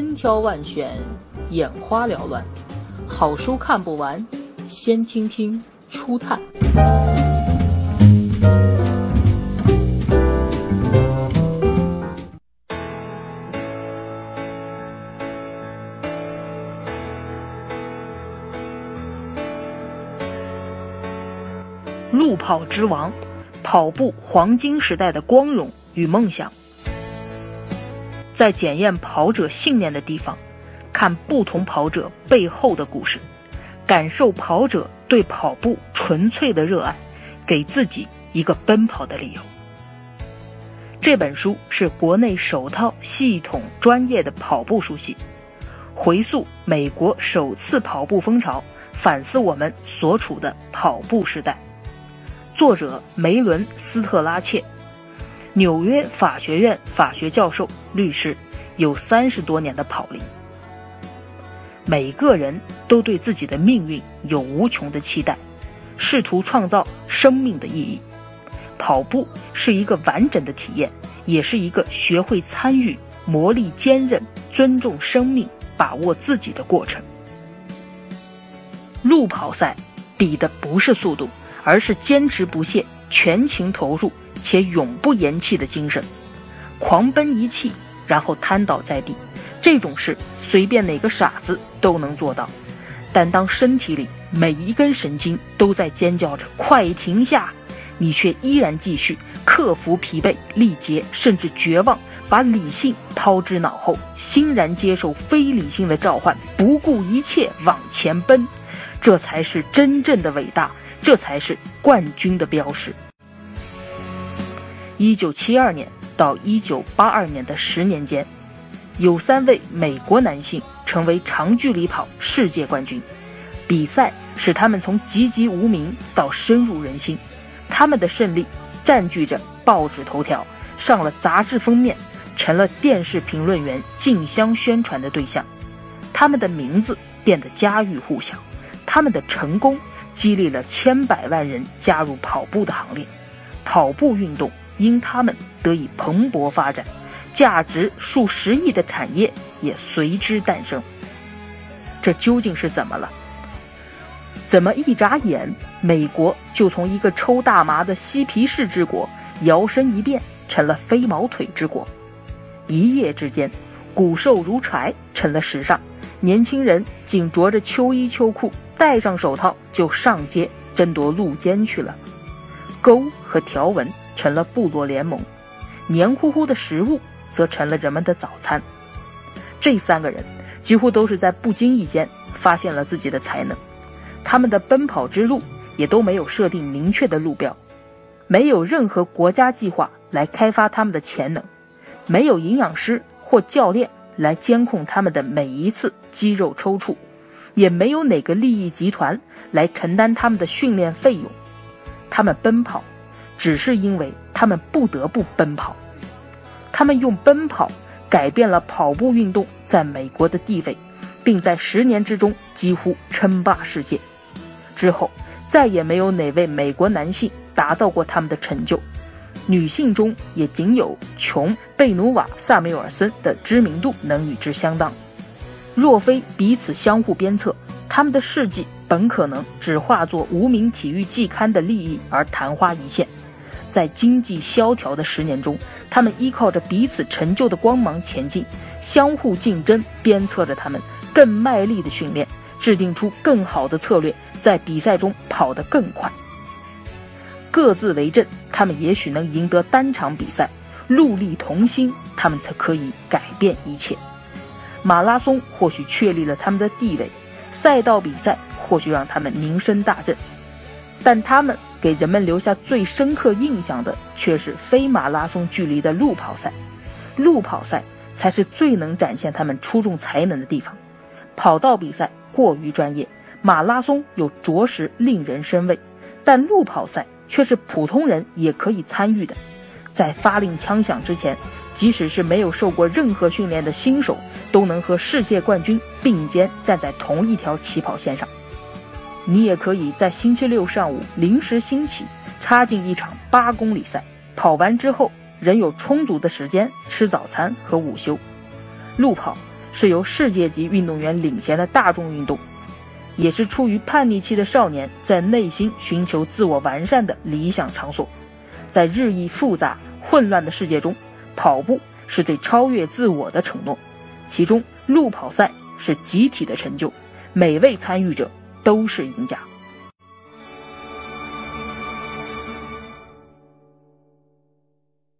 千挑万选，眼花缭乱，好书看不完，先听听初探。路跑之王，跑步黄金时代的光荣与梦想。在检验跑者信念的地方，看不同跑者背后的故事，感受跑者对跑步纯粹的热爱，给自己一个奔跑的理由。这本书是国内首套系统专业的跑步书系，回溯美国首次跑步风潮，反思我们所处的跑步时代。作者梅伦斯特拉切。纽约法学院法学教授、律师，有三十多年的跑龄。每个人都对自己的命运有无穷的期待，试图创造生命的意义。跑步是一个完整的体验，也是一个学会参与、磨砺坚韧、尊重生命、把握自己的过程。路跑赛比的不是速度，而是坚持不懈、全情投入。且永不言弃的精神，狂奔一气，然后瘫倒在地，这种事随便哪个傻子都能做到。但当身体里每一根神经都在尖叫着“快停下”，你却依然继续克服疲惫、力竭，甚至绝望，把理性抛之脑后，欣然接受非理性的召唤，不顾一切往前奔，这才是真正的伟大，这才是冠军的标识。一九七二年到一九八二年的十年间，有三位美国男性成为长距离跑世界冠军。比赛使他们从籍籍无名到深入人心，他们的胜利占据着报纸头条，上了杂志封面，成了电视评论员竞相宣传的对象。他们的名字变得家喻户晓，他们的成功激励了千百万人加入跑步的行列。跑步运动。因他们得以蓬勃发展，价值数十亿的产业也随之诞生。这究竟是怎么了？怎么一眨眼，美国就从一个抽大麻的嬉皮士之国，摇身一变成了飞毛腿之国？一夜之间，骨瘦如柴成了时尚，年轻人仅着着秋衣秋裤，戴上手套就上街争夺路肩去了。勾和条纹。成了部落联盟，黏糊糊的食物则成了人们的早餐。这三个人几乎都是在不经意间发现了自己的才能，他们的奔跑之路也都没有设定明确的路标，没有任何国家计划来开发他们的潜能，没有营养师或教练来监控他们的每一次肌肉抽搐，也没有哪个利益集团来承担他们的训练费用，他们奔跑。只是因为他们不得不奔跑，他们用奔跑改变了跑步运动在美国的地位，并在十年之中几乎称霸世界。之后再也没有哪位美国男性达到过他们的成就，女性中也仅有琼·贝努瓦·萨缪尔森的知名度能与之相当。若非彼此相互鞭策，他们的事迹本可能只化作无名体育季刊的利益而昙花一现。在经济萧条的十年中，他们依靠着彼此成就的光芒前进，相互竞争，鞭策着他们更卖力的训练，制定出更好的策略，在比赛中跑得更快。各自为政，他们也许能赢得单场比赛；戮力同心，他们才可以改变一切。马拉松或许确立了他们的地位，赛道比赛或许让他们名声大振，但他们。给人们留下最深刻印象的却是非马拉松距离的路跑赛，路跑赛才是最能展现他们出众才能的地方。跑道比赛过于专业，马拉松又着实令人生畏，但路跑赛却是普通人也可以参与的。在发令枪响之前，即使是没有受过任何训练的新手，都能和世界冠军并肩站在同一条起跑线上。你也可以在星期六上午临时兴起，插进一场八公里赛。跑完之后，仍有充足的时间吃早餐和午休。路跑是由世界级运动员领衔的大众运动，也是出于叛逆期的少年在内心寻求自我完善的理想场所。在日益复杂、混乱的世界中，跑步是对超越自我的承诺。其中，路跑赛是集体的成就，每位参与者都是赢家。